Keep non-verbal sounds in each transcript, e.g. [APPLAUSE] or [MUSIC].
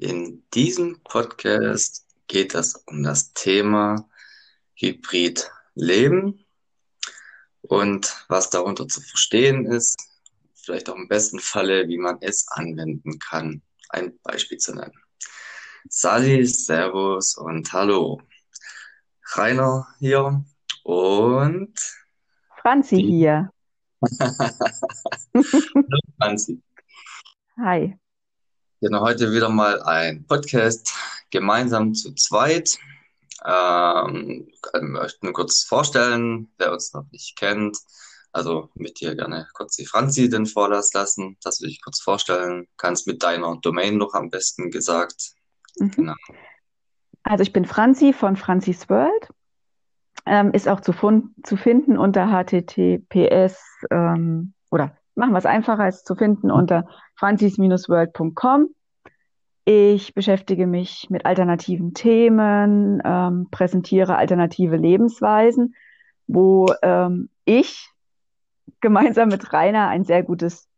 In diesem Podcast geht es um das Thema Hybridleben und was darunter zu verstehen ist, vielleicht auch im besten Falle, wie man es anwenden kann. Ein Beispiel zu nennen. Sali, Servus und Hallo. Rainer hier und Franzi hier. [LAUGHS] Hallo Franzi. Hi. Genau, heute wieder mal ein Podcast gemeinsam zu zweit. Ähm, ich möchte nur kurz vorstellen, wer uns noch nicht kennt. Also mit dir gerne kurz die Franzi den Vorlass lassen, dass du dich kurz vorstellen kannst mit deiner Domain noch am besten gesagt. Mhm. Genau. Also ich bin Franzi von Franzis World. Ähm, ist auch zu, zu, finden unter https ähm, oder machen wir es einfacher als zu finden unter franzis-world.com. Ich beschäftige mich mit alternativen Themen, ähm, präsentiere alternative Lebensweisen, wo ähm, ich gemeinsam mit Rainer ein sehr gutes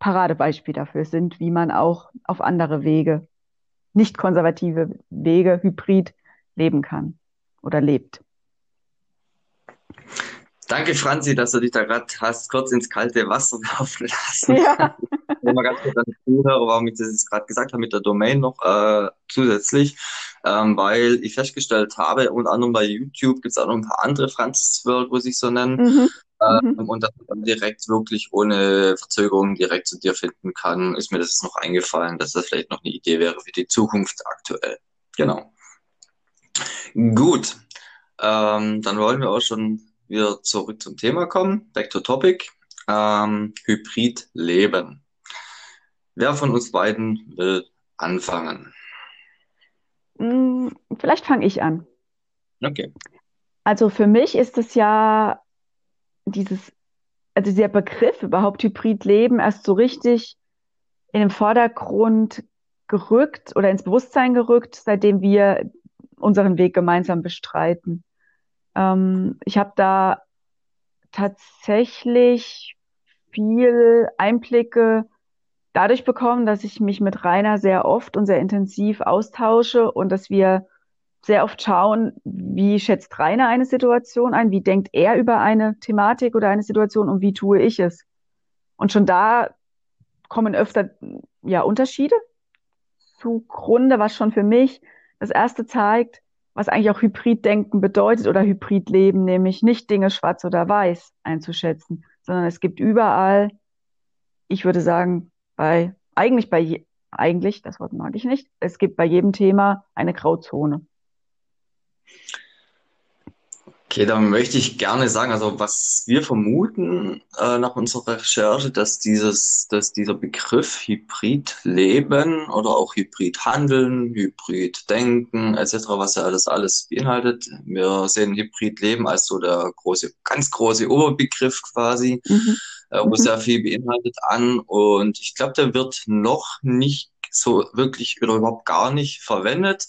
Paradebeispiel dafür sind, wie man auch auf andere Wege, nicht konservative Wege, hybrid leben kann oder lebt. Danke, Franzi, dass du dich da gerade hast kurz ins kalte Wasser [LAUGHS] laufen lassen. Ja. Mal ganz kurz an die Zuhörer, warum ich das jetzt gerade gesagt habe mit der Domain noch äh, zusätzlich, ähm, weil ich festgestellt habe, unter anderem bei YouTube gibt es auch noch ein paar andere Francis World, wo sich so nennen. Mhm. Ähm, mhm. Und dass man direkt wirklich ohne Verzögerung direkt zu dir finden kann, ist mir das noch eingefallen, dass das vielleicht noch eine Idee wäre für die Zukunft aktuell. Genau. Gut. Ähm, dann wollen wir auch schon wieder zurück zum Thema kommen. Back to topic. Ähm, Hybrid leben. Wer von uns beiden will anfangen? Mm, vielleicht fange ich an. Okay. Also für mich ist es ja dieses, also dieser Begriff überhaupt Hybridleben erst so richtig in den Vordergrund gerückt oder ins Bewusstsein gerückt, seitdem wir unseren Weg gemeinsam bestreiten. Ähm, ich habe da tatsächlich viel Einblicke dadurch bekommen, dass ich mich mit Rainer sehr oft und sehr intensiv austausche und dass wir sehr oft schauen, wie schätzt Rainer eine Situation ein, wie denkt er über eine Thematik oder eine Situation und wie tue ich es. Und schon da kommen öfter ja Unterschiede zugrunde, was schon für mich das erste zeigt, was eigentlich auch Hybriddenken bedeutet oder Hybridleben, nämlich nicht Dinge schwarz oder weiß einzuschätzen, sondern es gibt überall, ich würde sagen, bei, eigentlich bei, je, eigentlich, das Wort mag ich nicht, es gibt bei jedem Thema eine Grauzone. Okay, dann möchte ich gerne sagen, also was wir vermuten äh, nach unserer Recherche, dass dieses, dass dieser Begriff Hybridleben oder auch Hybridhandeln, Hybriddenken etc., was ja alles alles beinhaltet. Wir sehen Hybridleben als so der große, ganz große Oberbegriff quasi, mhm. äh, wo mhm. sehr viel beinhaltet an. Und ich glaube, der wird noch nicht so wirklich oder überhaupt gar nicht verwendet.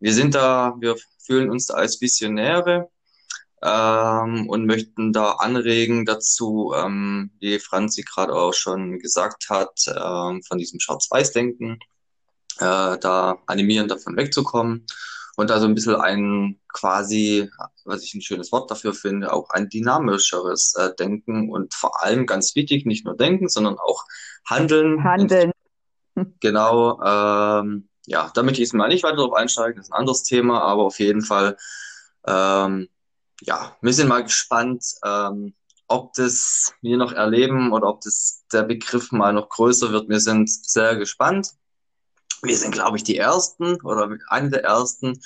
Wir sind da, wir fühlen uns da als Visionäre ähm, und möchten da anregen dazu, ähm, wie Franzi gerade auch schon gesagt hat, ähm, von diesem Schwarz-Weiß-Denken, äh, da animieren, davon wegzukommen und da so ein bisschen ein quasi, was ich ein schönes Wort dafür finde, auch ein dynamischeres äh, Denken und vor allem ganz wichtig, nicht nur denken, sondern auch handeln. Handeln. [LAUGHS] Genau, ähm, ja, damit ich jetzt mal nicht weiter darauf einsteigen, das ist ein anderes Thema, aber auf jeden Fall ähm, ja, wir sind mal gespannt, ähm, ob das wir noch erleben oder ob das der Begriff mal noch größer wird. Wir sind sehr gespannt. Wir sind, glaube ich, die Ersten oder eine der Ersten.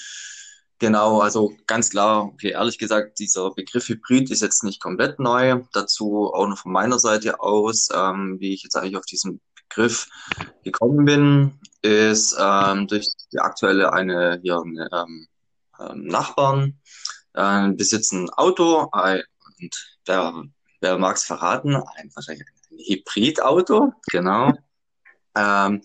Genau, also ganz klar, okay, ehrlich gesagt, dieser Begriff Hybrid ist jetzt nicht komplett neu. Dazu auch noch von meiner Seite aus, ähm, wie ich jetzt eigentlich auf diesen Begriff gekommen bin, ist ähm, durch die aktuelle eine hier eine, ähm, ähm Nachbarn, äh, besitzen ein Auto äh, und wer, wer mag es verraten? Ein, wahrscheinlich ein Hybridauto, genau. ähm,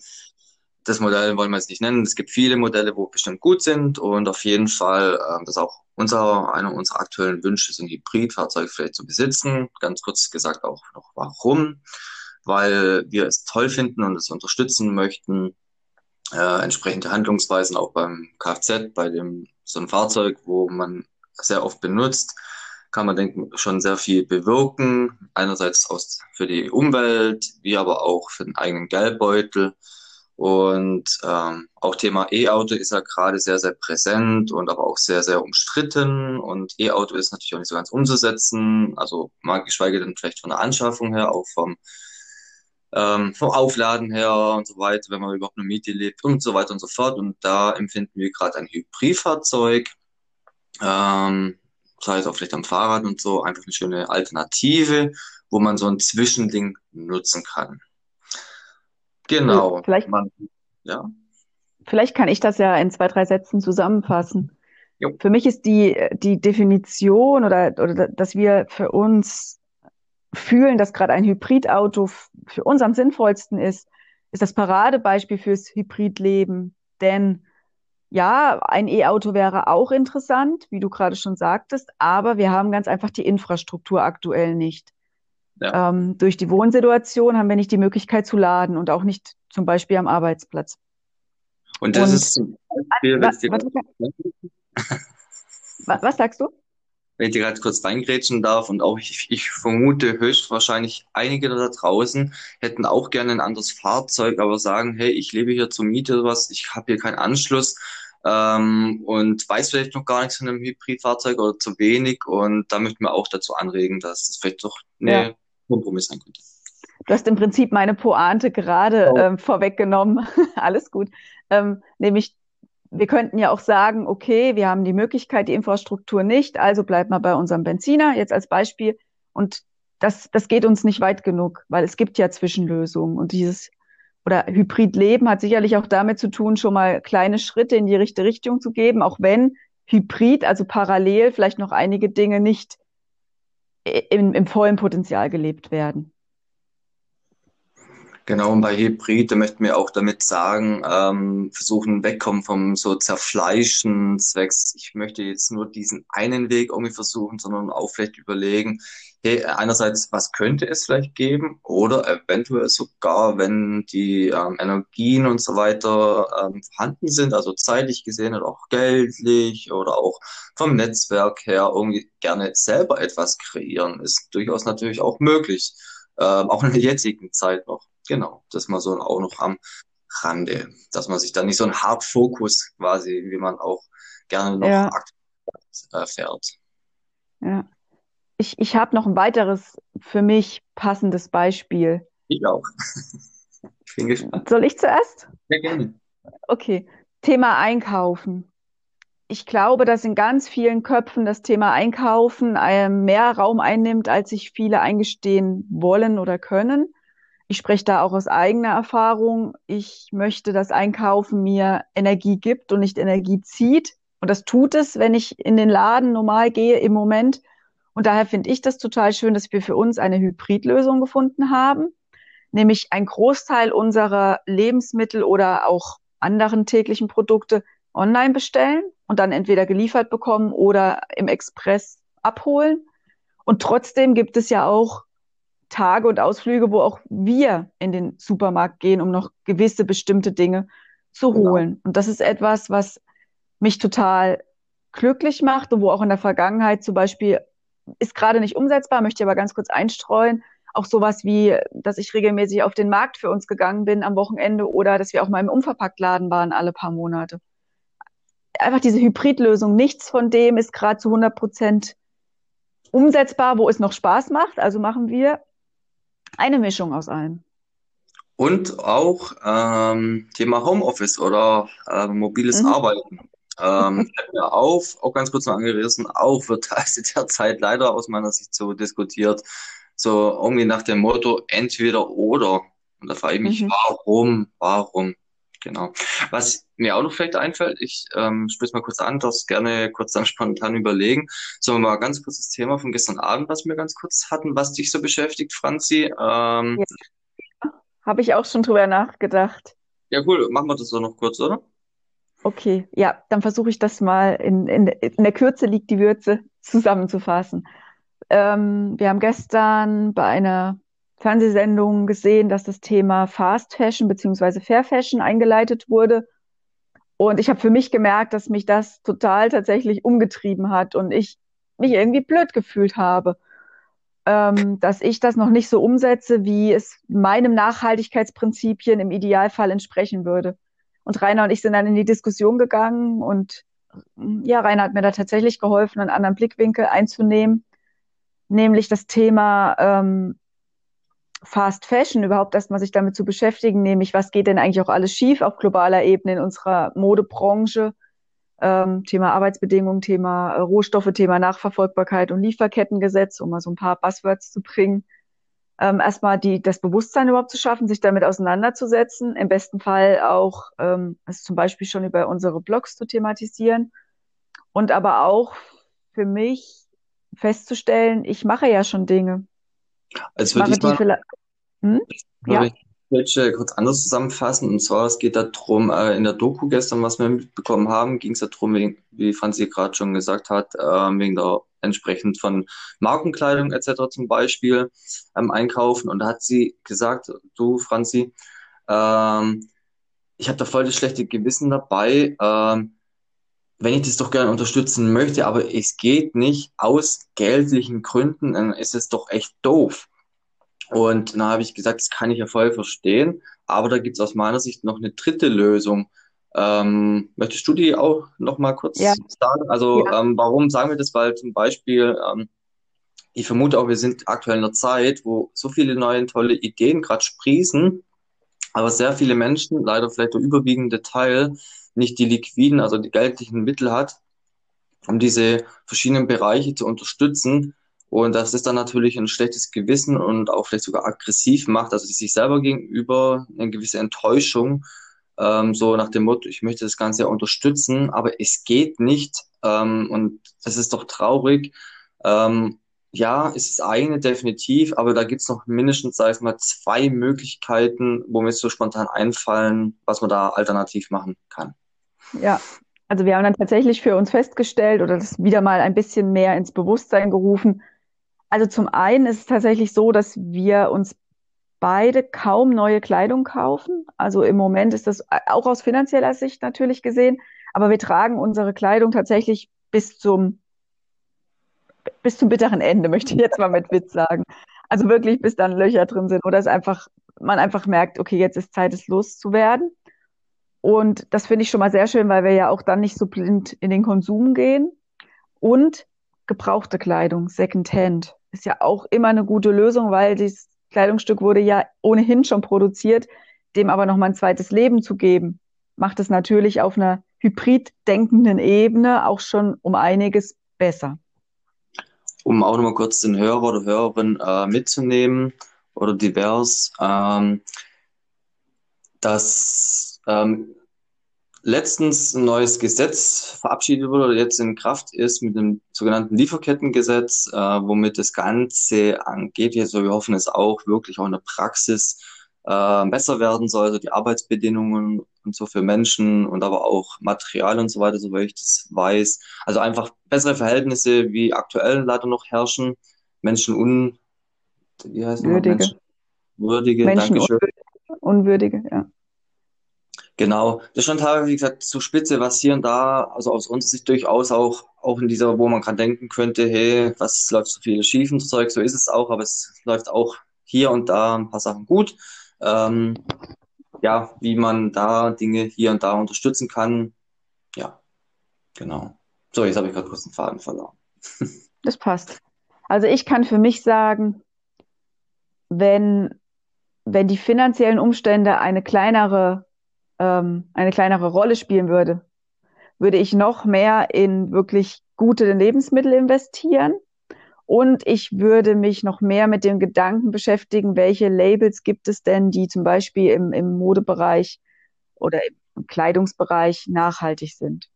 das Modell wollen wir jetzt nicht nennen. Es gibt viele Modelle, wo bestimmt gut sind und auf jeden Fall, äh, das ist auch unser, einer unserer aktuellen Wünsche, ist ein Hybridfahrzeug vielleicht zu besitzen. Ganz kurz gesagt auch noch warum. Weil wir es toll finden und es unterstützen möchten, äh, entsprechende Handlungsweisen auch beim Kfz, bei dem so ein Fahrzeug, wo man sehr oft benutzt, kann man denke schon sehr viel bewirken. Einerseits aus, für die Umwelt, wie aber auch für den eigenen Geldbeutel. Und ähm, auch Thema E-Auto ist ja gerade sehr, sehr präsent und aber auch sehr, sehr umstritten. Und E-Auto ist natürlich auch nicht so ganz umzusetzen. Also mal geschweige denn vielleicht von der Anschaffung her, auch vom, ähm, vom Aufladen her und so weiter, wenn man überhaupt eine Miete lebt und so weiter und so fort. Und da empfinden wir gerade ein Hybridfahrzeug, ähm, sei es auch vielleicht am Fahrrad und so, einfach eine schöne Alternative, wo man so ein Zwischending nutzen kann. Genau. Vielleicht, Man, ja. vielleicht kann ich das ja in zwei, drei Sätzen zusammenfassen. Jo. Für mich ist die, die Definition oder, oder dass wir für uns fühlen, dass gerade ein Hybridauto für uns am sinnvollsten ist, ist das Paradebeispiel fürs Hybridleben. Denn ja, ein E-Auto wäre auch interessant, wie du gerade schon sagtest, aber wir haben ganz einfach die Infrastruktur aktuell nicht. Ja. Ähm, durch die Wohnsituation haben wir nicht die Möglichkeit zu laden und auch nicht zum Beispiel am Arbeitsplatz. Und das Und ist zum Beispiel, wenn wa, ich dir, warte, wa- was sagst du? Wenn ich dir gerade kurz reingrätschen darf und auch ich, ich vermute höchstwahrscheinlich einige da draußen hätten auch gerne ein anderes Fahrzeug, aber sagen, hey, ich lebe hier zur Miete oder was, ich habe hier keinen Anschluss ähm, und weiß vielleicht noch gar nichts von einem Hybridfahrzeug oder zu wenig und da möchten wir auch dazu anregen, dass das vielleicht doch Ja. eine Kompromiss sein könnte. Du hast im Prinzip meine Pointe gerade Oh. ähm, vorweggenommen. [LAUGHS] Alles gut. Ähm, nämlich, wir könnten ja auch sagen, okay, wir haben die Möglichkeit, die Infrastruktur nicht, also bleibt mal bei unserem Benziner, jetzt als Beispiel. Und das, das geht uns nicht weit genug, weil es gibt ja Zwischenlösungen. Und dieses oder Hybridleben hat sicherlich auch damit zu tun, schon mal kleine Schritte in die richtige Richtung zu geben, auch wenn Hybrid, also parallel, vielleicht noch einige Dinge nicht im, im vollen Potenzial gelebt werden. Genau, und bei Hybrid, da möchten wir auch damit sagen, ähm, versuchen wegkommen vom so Zerfleischen zwecks, ich möchte jetzt nur diesen einen Weg irgendwie versuchen, sondern auch vielleicht überlegen, hey, einerseits, was könnte es vielleicht geben oder eventuell sogar, wenn die ähm, Energien und so weiter ähm, vorhanden sind, also zeitlich gesehen oder auch geldlich oder auch vom Netzwerk her irgendwie gerne selber etwas kreieren, ist durchaus natürlich auch möglich, ähm, auch in der jetzigen Zeit noch. Genau, das mal so auch noch am Rande, dass man sich da nicht so einen Hard-Fokus quasi, wie man auch gerne noch Ja, aktuell äh, fährt. ja. Ich, ich habe noch ein weiteres für mich passendes Beispiel. Ich auch. [LAUGHS] Ich bin gespannt. Soll ich zuerst? Sehr gerne. Okay. Thema Einkaufen. Ich glaube, dass in ganz vielen Köpfen das Thema Einkaufen äh, mehr Raum einnimmt, als sich viele eingestehen wollen oder können. Ich spreche da auch aus eigener Erfahrung. Ich möchte, dass Einkaufen mir Energie gibt und nicht Energie zieht. Und das tut es, wenn ich in den Laden normal gehe im Moment. Und daher finde ich das total schön, dass wir für uns eine Hybridlösung gefunden haben, nämlich ein Großteil unserer Lebensmittel oder auch anderen täglichen Produkte online bestellen und dann entweder geliefert bekommen oder im Express abholen. Und trotzdem gibt es ja auch Tage und Ausflüge, wo auch wir in den Supermarkt gehen, um noch gewisse bestimmte Dinge zu Genau. holen. Und das ist etwas, was mich total glücklich macht und wo auch in der Vergangenheit zum Beispiel ist gerade nicht umsetzbar, möchte ich aber ganz kurz einstreuen. Auch sowas wie, dass ich regelmäßig auf den Markt für uns gegangen bin am Wochenende oder dass wir auch mal im Unverpacktladen waren alle paar Monate. Einfach diese Hybridlösung, nichts von dem ist gerade zu 100 Prozent umsetzbar, wo es noch Spaß macht. Also machen wir eine Mischung aus allem. Und auch ähm, Thema Homeoffice oder äh, mobiles Mhm. Arbeiten. Ähm, [LAUGHS] mir auf, auch ganz kurz noch angerissen, auch wird also [LAUGHS] derzeit leider aus meiner Sicht so diskutiert, so irgendwie nach dem Motto entweder oder. Und da frage ich mich, Mhm. warum, warum? Genau. Was mir auch noch vielleicht einfällt, ich ähm, spreche es mal kurz an, das gerne kurz dann [LAUGHS] spontan überlegen. Sollen wir mal ganz kurz das Thema von gestern Abend, was wir ganz kurz hatten, was dich so beschäftigt, Franzi? Ähm, Ja, habe ich auch schon drüber nachgedacht. ja, cool, machen wir das so noch kurz, oder? Okay, ja, dann versuche ich das mal in, in, in der Kürze liegt die Würze zusammenzufassen. Ähm, wir haben gestern bei einer Fernsehsendungen gesehen, dass das Thema Fast Fashion beziehungsweise Fair Fashion eingeleitet wurde. Und ich habe für mich gemerkt, dass mich das total tatsächlich umgetrieben hat und ich mich irgendwie blöd gefühlt habe, ähm, dass ich das noch nicht so umsetze, wie es meinem Nachhaltigkeitsprinzipien im Idealfall entsprechen würde. Und Rainer und ich sind dann in die Diskussion gegangen und ja, Rainer hat mir da tatsächlich geholfen, einen anderen Blickwinkel einzunehmen, nämlich das Thema ähm, Fast Fashion, überhaupt erstmal sich damit zu beschäftigen, nämlich was geht denn eigentlich auch alles schief auf globaler Ebene in unserer Modebranche, ähm, Thema Arbeitsbedingungen, Thema äh, Rohstoffe, Thema Nachverfolgbarkeit und Lieferkettengesetz, um mal so ein paar Buzzwords zu bringen. Ähm, erstmal die, das Bewusstsein überhaupt zu schaffen, sich damit auseinanderzusetzen, im besten Fall auch, ähm, also zum Beispiel schon über unsere Blogs zu thematisieren und aber auch für mich festzustellen, ich mache ja schon Dinge. Also würde ich mal, hm? ja. ich kurz anders zusammenfassen. Und zwar, es geht darum, äh, in der Doku gestern, was wir mitbekommen haben, ging es darum, wegen, wie Franzi gerade schon gesagt hat, äh, wegen der entsprechend von Markenkleidung etc. zum Beispiel ähm, einkaufen. Und da hat sie gesagt, du Franzi, ähm, ich habe da voll das schlechte Gewissen dabei, ähm, wenn ich das doch gerne unterstützen möchte, aber es geht nicht aus geldlichen Gründen, dann ist es doch echt doof. Und dann habe ich gesagt, das kann ich ja voll verstehen, aber da gibt es aus meiner Sicht noch eine dritte Lösung. Ähm, möchtest du die auch noch mal kurz ja. sagen? Also ja. ähm, warum sagen wir das? Weil zum Beispiel, ähm, ich vermute auch, wir sind aktuell in einer Zeit, wo so viele neue tolle Ideen gerade sprießen, aber sehr viele Menschen, leider vielleicht der überwiegende Teil, nicht die liquiden, also die geldlichen Mittel hat, um diese verschiedenen Bereiche zu unterstützen. Und das ist dann natürlich ein schlechtes Gewissen und auch vielleicht sogar aggressiv macht, also sich selber gegenüber eine gewisse Enttäuschung, ähm, so nach dem Motto, ich möchte das Ganze ja unterstützen, aber es geht nicht. Ähm, und das ist doch traurig. Ähm, ja, es ist eine definitiv, aber da gibt's noch mindestens, sag ich mal, zwei Möglichkeiten, wo mir so spontan einfallen, was man da alternativ machen kann. Ja, also wir haben dann tatsächlich für uns festgestellt oder das wieder mal ein bisschen mehr ins Bewusstsein gerufen. Also zum einen ist es tatsächlich so, dass wir uns beide kaum neue Kleidung kaufen. Also im Moment ist das auch aus finanzieller Sicht natürlich gesehen, aber wir tragen unsere Kleidung tatsächlich bis zum bis zum bitteren Ende, möchte ich jetzt mal mit Witz sagen. Also wirklich, bis dann Löcher drin sind oder es einfach man einfach merkt, okay, jetzt ist Zeit, es loszuwerden. Und das finde ich schon mal sehr schön, weil wir ja auch dann nicht so blind in den Konsum gehen. Und gebrauchte Kleidung, Secondhand, ist ja auch immer eine gute Lösung, weil dieses Kleidungsstück wurde ja ohnehin schon produziert, dem aber nochmal ein zweites Leben zu geben, macht es natürlich auf einer hybrid denkenden Ebene auch schon um einiges besser. Um auch nochmal kurz den Hörer oder Hörerin äh, mitzunehmen oder divers, ähm, dass ähm, letztens ein neues Gesetz verabschiedet wurde oder jetzt in Kraft ist mit dem sogenannten Lieferkettengesetz, äh, womit das Ganze angeht. Also wir hoffen es auch wirklich auch in der Praxis äh, besser werden soll, also die Arbeitsbedingungen und so für Menschen und aber auch Material und so weiter, soweit ich das weiß. Also einfach bessere Verhältnisse, wie aktuell leider noch herrschen. Menschen un, wie heißt Würdige. Menschen, würdige, Menschen Dankeschön. Unwürdige, ja. Genau, das schon teilweise, wie gesagt, zu spitze, was hier und da, also aus unserer Sicht durchaus auch, auch in dieser, wo man gerade denken könnte, hey, was läuft so viel schief und Zeug, so ist es auch, aber es läuft auch hier und da ein paar Sachen gut. Ähm, ja, wie man da Dinge hier und da unterstützen kann. Ja, genau. So, jetzt habe ich gerade kurz den Faden verloren. [LAUGHS] Das passt. Also ich kann für mich sagen, wenn, wenn die finanziellen Umstände eine kleinere ähm, eine kleinere Rolle spielen würde, würde ich noch mehr in wirklich gute Lebensmittel investieren und ich würde mich noch mehr mit dem Gedanken beschäftigen, welche Labels gibt es denn, die zum Beispiel im, im Modebereich oder im Kleidungsbereich nachhaltig sind.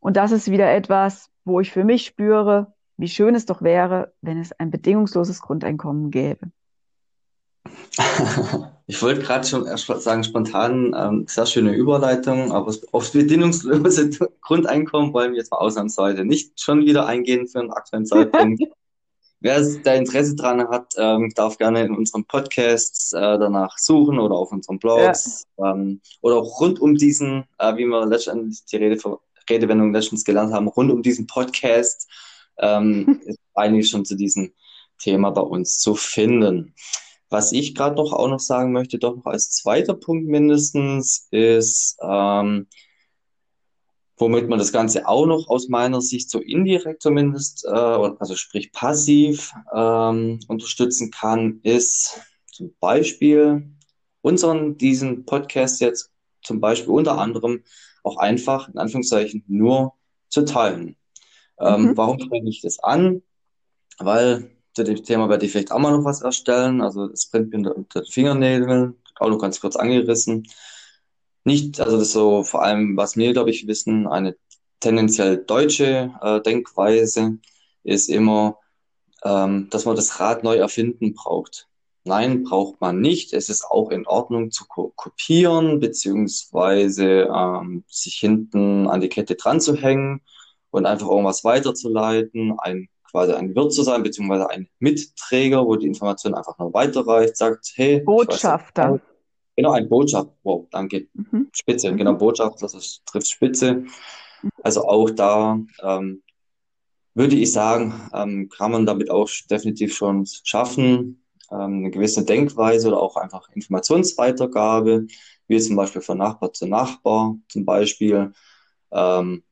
Und das ist wieder etwas, wo ich für mich spüre, wie schön es doch wäre, wenn es ein bedingungsloses Grundeinkommen gäbe. [LAUGHS] Ich wollte gerade schon erst sagen, spontan, ähm, sehr schöne Überleitung, aber aufs bedingungslose [LAUGHS] Grundeinkommen wollen wir jetzt mal ausnahmsweise nicht schon wieder eingehen für einen aktuellen Zeitpunkt. [LAUGHS] wer da Interesse dran hat, ähm, darf gerne in unserem Podcast äh, danach suchen oder auf unseren Blogs ja. ähm, oder auch rund um diesen, äh, wie wir letztendlich die Rede, Redewendung letztens gelernt haben, rund um diesen Podcast ähm, ist eigentlich schon zu diesem Thema bei uns zu finden. Was ich gerade noch auch noch sagen möchte, doch noch als zweiter Punkt mindestens, ist, ähm, womit man das Ganze auch noch aus meiner Sicht so indirekt zumindest, äh, also sprich passiv ähm, unterstützen kann, ist zum Beispiel unseren, diesen Podcast jetzt zum Beispiel unter anderem auch einfach, in Anführungszeichen, nur zu teilen. Ähm, mhm. Warum spreche ich das an? Weil zu dem Thema werde ich vielleicht auch mal noch was erstellen. Also es brennt mir unter den Fingernägeln, auch noch ganz kurz angerissen. Nicht, also das ist so vor allem, was wir, glaube ich, wissen, eine tendenziell deutsche äh, Denkweise ist immer, ähm, dass man das Rad neu erfinden braucht. Nein, braucht man nicht. Es ist auch in Ordnung zu ko kopieren, beziehungsweise ähm, sich hinten an die Kette dran zu hängen und einfach irgendwas weiterzuleiten, ein quasi ein Wirt zu sein, beziehungsweise ein Mitträger, wo die Information einfach nur weiterreicht, sagt, hey, Botschafter. Genau, ein Botschafter. Wow, danke. Mhm. Spitze, mhm. genau, Botschafter, das trifft Spitze. Also auch da ähm, würde ich sagen, ähm, kann man damit auch definitiv schon schaffen, ähm, eine gewisse Denkweise oder auch einfach Informationsweitergabe, wie zum Beispiel von Nachbar zu Nachbar zum Beispiel, ähm,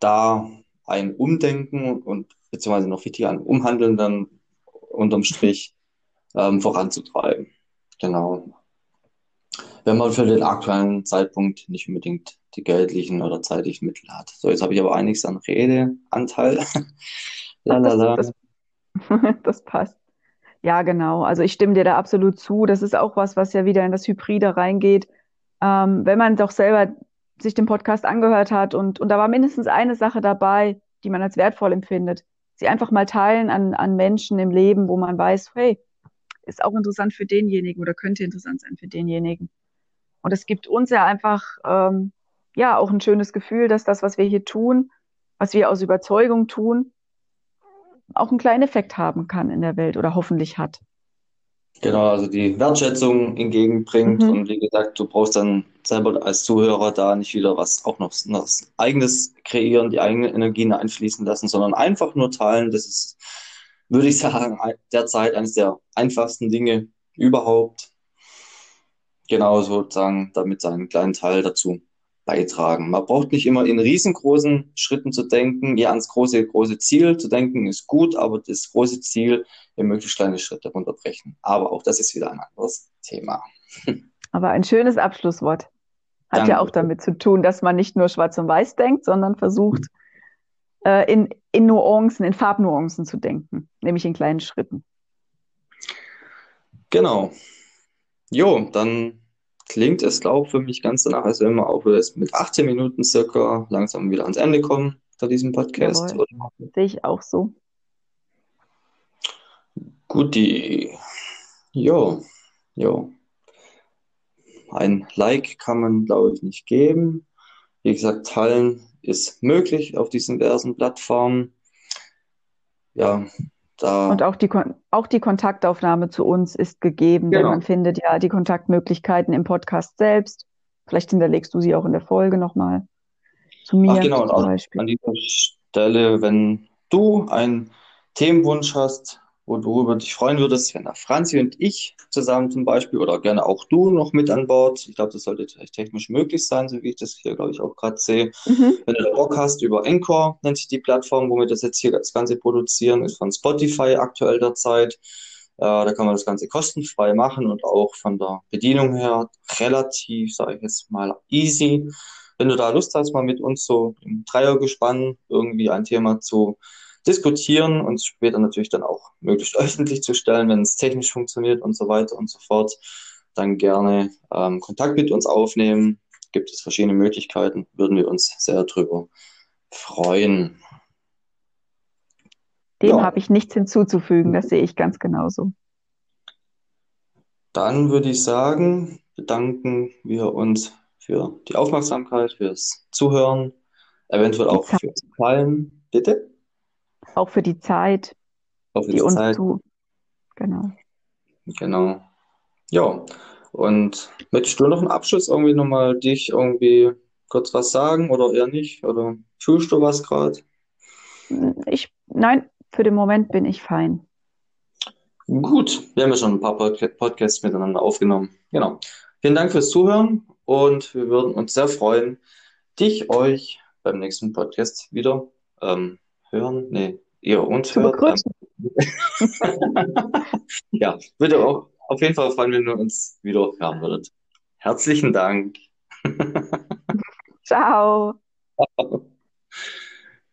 da ein Umdenken und beziehungsweise noch wichtiger ein Umhandeln dann unterm Strich ähm, voranzutreiben. Genau. Wenn man für den aktuellen Zeitpunkt nicht unbedingt die geldlichen oder zeitlichen Mittel hat. So, jetzt habe ich aber einiges an Redeanteil. [LAUGHS] Lalala. Das, das, [LAUGHS] das passt. Ja, genau. Also ich stimme dir da absolut zu. Das ist auch was, was ja wieder in das Hybride reingeht. Ähm, wenn man doch selber sich den Podcast angehört hat und, und da war mindestens eine Sache dabei, die man als wertvoll empfindet, sie einfach mal teilen an, an Menschen im Leben, wo man weiß, hey, ist auch interessant für denjenigen oder könnte interessant sein für denjenigen. Und es gibt uns ja einfach, ähm, ja, auch ein schönes Gefühl, dass das, was wir hier tun, was wir aus Überzeugung tun, auch einen kleinen Effekt haben kann in der Welt oder hoffentlich hat. Genau, also die Wertschätzung entgegenbringt mhm. und wie gesagt, du brauchst dann selber als Zuhörer da nicht wieder was auch noch, noch eigenes kreieren, die eigene Energien einfließen lassen, sondern einfach nur teilen. Das ist, würde ich sagen, derzeit eines der einfachsten Dinge überhaupt. Genau sozusagen damit seinen kleinen Teil dazu beitragen. Man braucht nicht immer in riesengroßen Schritten zu denken. Ja, ans große, große Ziel zu denken ist gut, aber das große Ziel in möglichst kleine Schritte runterbrechen. Aber auch das ist wieder ein anderes Thema. [LAUGHS] Aber ein schönes Abschlusswort. Hat Danke. ja auch damit zu tun, dass man nicht nur schwarz und weiß denkt, sondern versucht, äh, in, in Nuancen, in Farbnuancen zu denken, nämlich in kleinen Schritten. Genau. Jo, dann klingt es, glaube ich, für mich ganz danach, als wenn wir auch jetzt mit 18 Minuten circa langsam wieder ans Ende kommen bei diesem Podcast. Sehe ich auch so. Guti. Jo, jo. Ein Like kann man, glaube ich, nicht geben. Wie gesagt, teilen ist möglich auf diesen diversen Plattformen. Ja, da und auch die, auch die Kontaktaufnahme zu uns ist gegeben, genau. denn man findet ja die Kontaktmöglichkeiten im Podcast selbst. Vielleicht hinterlegst du sie auch in der Folge nochmal zu mir Ach, genau, zum Beispiel. An dieser Stelle, wenn du einen Themenwunsch hast, worüber dich freuen würdest, wenn da Franzi und ich zusammen zum Beispiel oder gerne auch du noch mit an Bord. Ich glaube, das sollte technisch möglich sein, so wie ich das hier, glaube ich, auch gerade sehe. Mhm. Wenn du Bock hast, über Encore nennt sich die Plattform, wo wir das jetzt hier das Ganze produzieren, ist von Spotify aktuell derzeit. Äh, da kann man das Ganze kostenfrei machen und auch von der Bedienung her relativ, sage ich jetzt mal, easy. Wenn du da Lust hast, mal mit uns so im Dreiergespann irgendwie ein Thema zu diskutieren und später natürlich dann auch möglichst [LAUGHS] öffentlich zu stellen, wenn es technisch funktioniert und so weiter und so fort, dann gerne ähm, Kontakt mit uns aufnehmen. Gibt es verschiedene Möglichkeiten, würden wir uns sehr drüber freuen. Dem ja. habe ich nichts hinzuzufügen, das sehe ich ganz genauso. Dann würde ich sagen, bedanken wir uns für die Aufmerksamkeit, fürs Zuhören, eventuell auch fürs Fallen. Bitte? Auch für die Zeit. Auf die die uns Zeit. zu, genau. Genau. Ja. Und möchtest du noch einen Abschluss irgendwie nochmal dich irgendwie kurz was sagen oder eher nicht? Oder tust du was gerade? Ich, nein, für den Moment bin ich fein. Gut, wir haben ja schon ein paar Podca- Podcasts miteinander aufgenommen. Genau. Vielen Dank fürs Zuhören und wir würden uns sehr freuen, dich, euch beim nächsten Podcast wieder ähm, hören. Nee, ihr uns Zu hört. begrüßen. [LAUGHS] Ja, würde auch auf jeden Fall freuen, wenn ihr uns wieder hören würdet. Herzlichen Dank. [LAUGHS] Ciao.